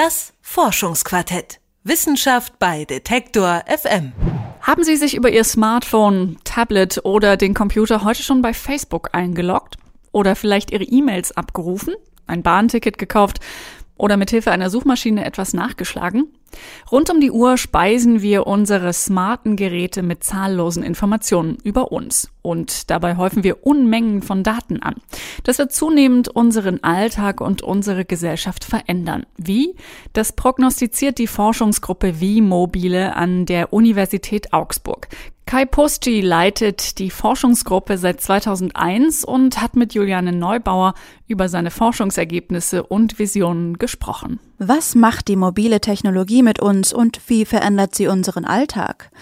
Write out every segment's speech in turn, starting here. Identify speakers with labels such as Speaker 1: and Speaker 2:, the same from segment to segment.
Speaker 1: Das Forschungsquartett. Wissenschaft bei Detektor FM.
Speaker 2: Haben Sie sich über Ihr Smartphone, Tablet oder den Computer heute schon bei Facebook eingeloggt? Oder vielleicht Ihre E-Mails abgerufen? Ein Bahnticket gekauft? Oder mithilfe einer Suchmaschine etwas nachgeschlagen? Rund um die Uhr speisen wir unsere smarten Geräte mit zahllosen Informationen über uns und dabei häufen wir Unmengen von Daten an. Das wird zunehmend unseren Alltag und unsere Gesellschaft verändern. Wie? Das prognostiziert die Forschungsgruppe Wie-Mobile an der Universität Augsburg. Kai Posci leitet die Forschungsgruppe seit 2001 und hat mit Juliane Neubauer über seine Forschungsergebnisse und Visionen gesprochen.
Speaker 3: Was macht die mobile Technologie mit uns und wie verändert sie unseren Alltag?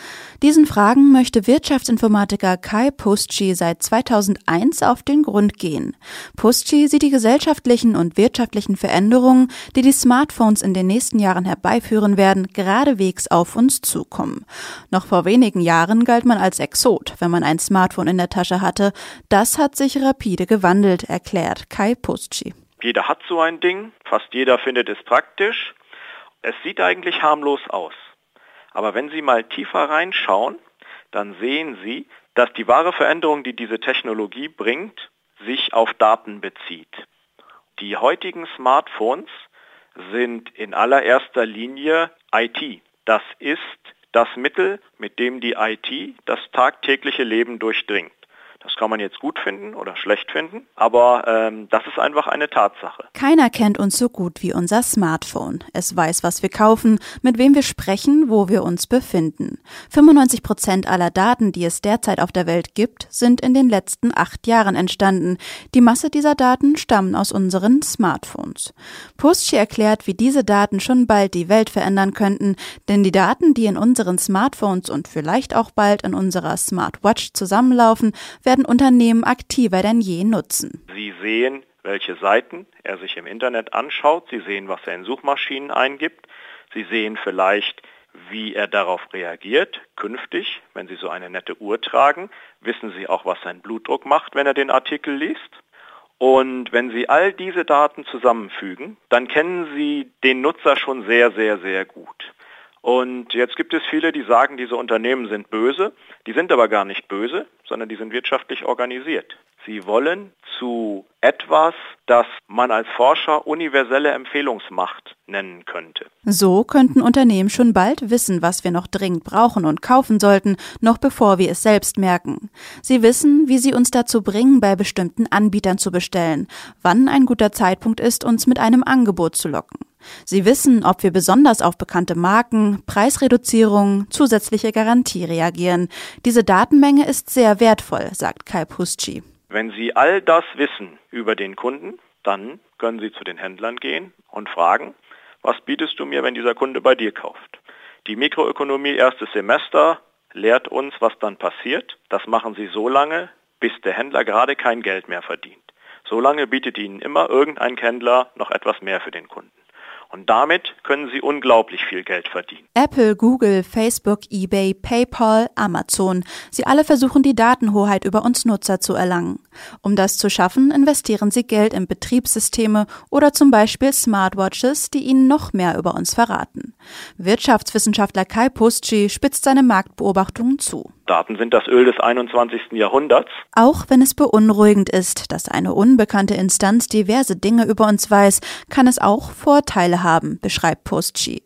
Speaker 3: Diesen Fragen möchte Wirtschaftsinformatiker Kai Pusci seit 2001 auf den Grund gehen. Pusci sieht die gesellschaftlichen und wirtschaftlichen Veränderungen, die die Smartphones in den nächsten Jahren herbeiführen werden, geradewegs auf uns zukommen. Noch vor wenigen Jahren galt man als Exot, wenn man ein Smartphone in der Tasche hatte. Das hat sich rapide gewandelt, erklärt Kai Pusci.
Speaker 4: Jeder hat so ein Ding, fast jeder findet es praktisch. Es sieht eigentlich harmlos aus. Aber wenn Sie mal tiefer reinschauen, dann sehen Sie, dass die wahre Veränderung, die diese Technologie bringt, sich auf Daten bezieht. Die heutigen Smartphones sind in allererster Linie IT. Das ist das Mittel, mit dem die IT das tagtägliche Leben durchdringt. Das kann man jetzt gut finden oder schlecht finden, aber ähm, das ist einfach eine Tatsache.
Speaker 3: Keiner kennt uns so gut wie unser Smartphone. Es weiß, was wir kaufen, mit wem wir sprechen, wo wir uns befinden. 95 Prozent aller Daten, die es derzeit auf der Welt gibt, sind in den letzten acht Jahren entstanden. Die Masse dieser Daten stammen aus unseren Smartphones. Puschi erklärt, wie diese Daten schon bald die Welt verändern könnten, denn die Daten, die in unseren Smartphones und vielleicht auch bald in unserer Smartwatch zusammenlaufen, werden werden Unternehmen aktiver denn je nutzen.
Speaker 4: Sie sehen, welche Seiten er sich im Internet anschaut. Sie sehen, was er in Suchmaschinen eingibt. Sie sehen vielleicht, wie er darauf reagiert. Künftig, wenn Sie so eine nette Uhr tragen, wissen Sie auch, was sein Blutdruck macht, wenn er den Artikel liest. Und wenn Sie all diese Daten zusammenfügen, dann kennen Sie den Nutzer schon sehr, sehr, sehr gut. Und jetzt gibt es viele, die sagen, diese Unternehmen sind böse. Die sind aber gar nicht böse, sondern die sind wirtschaftlich organisiert. Sie wollen zu etwas, das man als Forscher universelle Empfehlungsmacht nennen könnte.
Speaker 3: So könnten Unternehmen schon bald wissen, was wir noch dringend brauchen und kaufen sollten, noch bevor wir es selbst merken. Sie wissen, wie sie uns dazu bringen, bei bestimmten Anbietern zu bestellen, wann ein guter Zeitpunkt ist, uns mit einem Angebot zu locken. Sie wissen, ob wir besonders auf bekannte Marken, Preisreduzierungen, zusätzliche Garantie reagieren. Diese Datenmenge ist sehr wertvoll, sagt Kai Pusci.
Speaker 4: Wenn Sie all das wissen über den Kunden, dann können Sie zu den Händlern gehen und fragen, was bietest du mir, wenn dieser Kunde bei dir kauft? Die Mikroökonomie erstes Semester lehrt uns, was dann passiert. Das machen Sie so lange, bis der Händler gerade kein Geld mehr verdient. Solange bietet Ihnen immer irgendein Händler noch etwas mehr für den Kunden. Und damit können sie unglaublich viel Geld verdienen.
Speaker 3: Apple, Google, Facebook, eBay, PayPal, Amazon. Sie alle versuchen die Datenhoheit über uns Nutzer zu erlangen. Um das zu schaffen, investieren sie Geld in Betriebssysteme oder zum Beispiel Smartwatches, die ihnen noch mehr über uns verraten. Wirtschaftswissenschaftler Kai Pusci spitzt seine Marktbeobachtungen zu.
Speaker 4: Daten sind das Öl des 21. Jahrhunderts.
Speaker 3: Auch wenn es beunruhigend ist, dass eine unbekannte Instanz diverse Dinge über uns weiß, kann es auch Vorteile haben, beschreibt Postchi.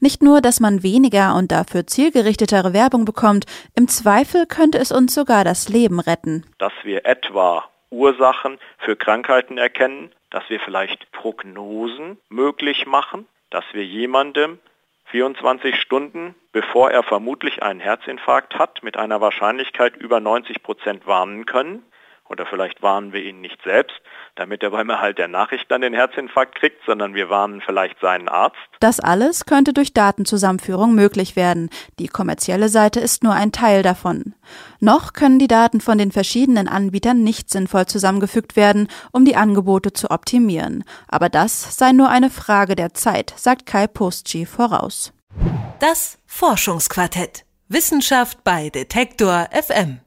Speaker 3: Nicht nur, dass man weniger und dafür zielgerichtetere Werbung bekommt, im Zweifel könnte es uns sogar das Leben retten.
Speaker 4: Dass wir etwa Ursachen für Krankheiten erkennen, dass wir vielleicht Prognosen möglich machen, dass wir jemandem 24 Stunden, bevor er vermutlich einen Herzinfarkt hat, mit einer Wahrscheinlichkeit über 90 Prozent warnen können. Oder vielleicht warnen wir ihn nicht selbst, damit er beim Erhalt der Nachricht dann den Herzinfarkt kriegt, sondern wir warnen vielleicht seinen Arzt.
Speaker 3: Das alles könnte durch Datenzusammenführung möglich werden. Die kommerzielle Seite ist nur ein Teil davon. Noch können die Daten von den verschiedenen Anbietern nicht sinnvoll zusammengefügt werden, um die Angebote zu optimieren. Aber das sei nur eine Frage der Zeit, sagt Kai Postchi voraus.
Speaker 1: Das Forschungsquartett. Wissenschaft bei Detektor FM.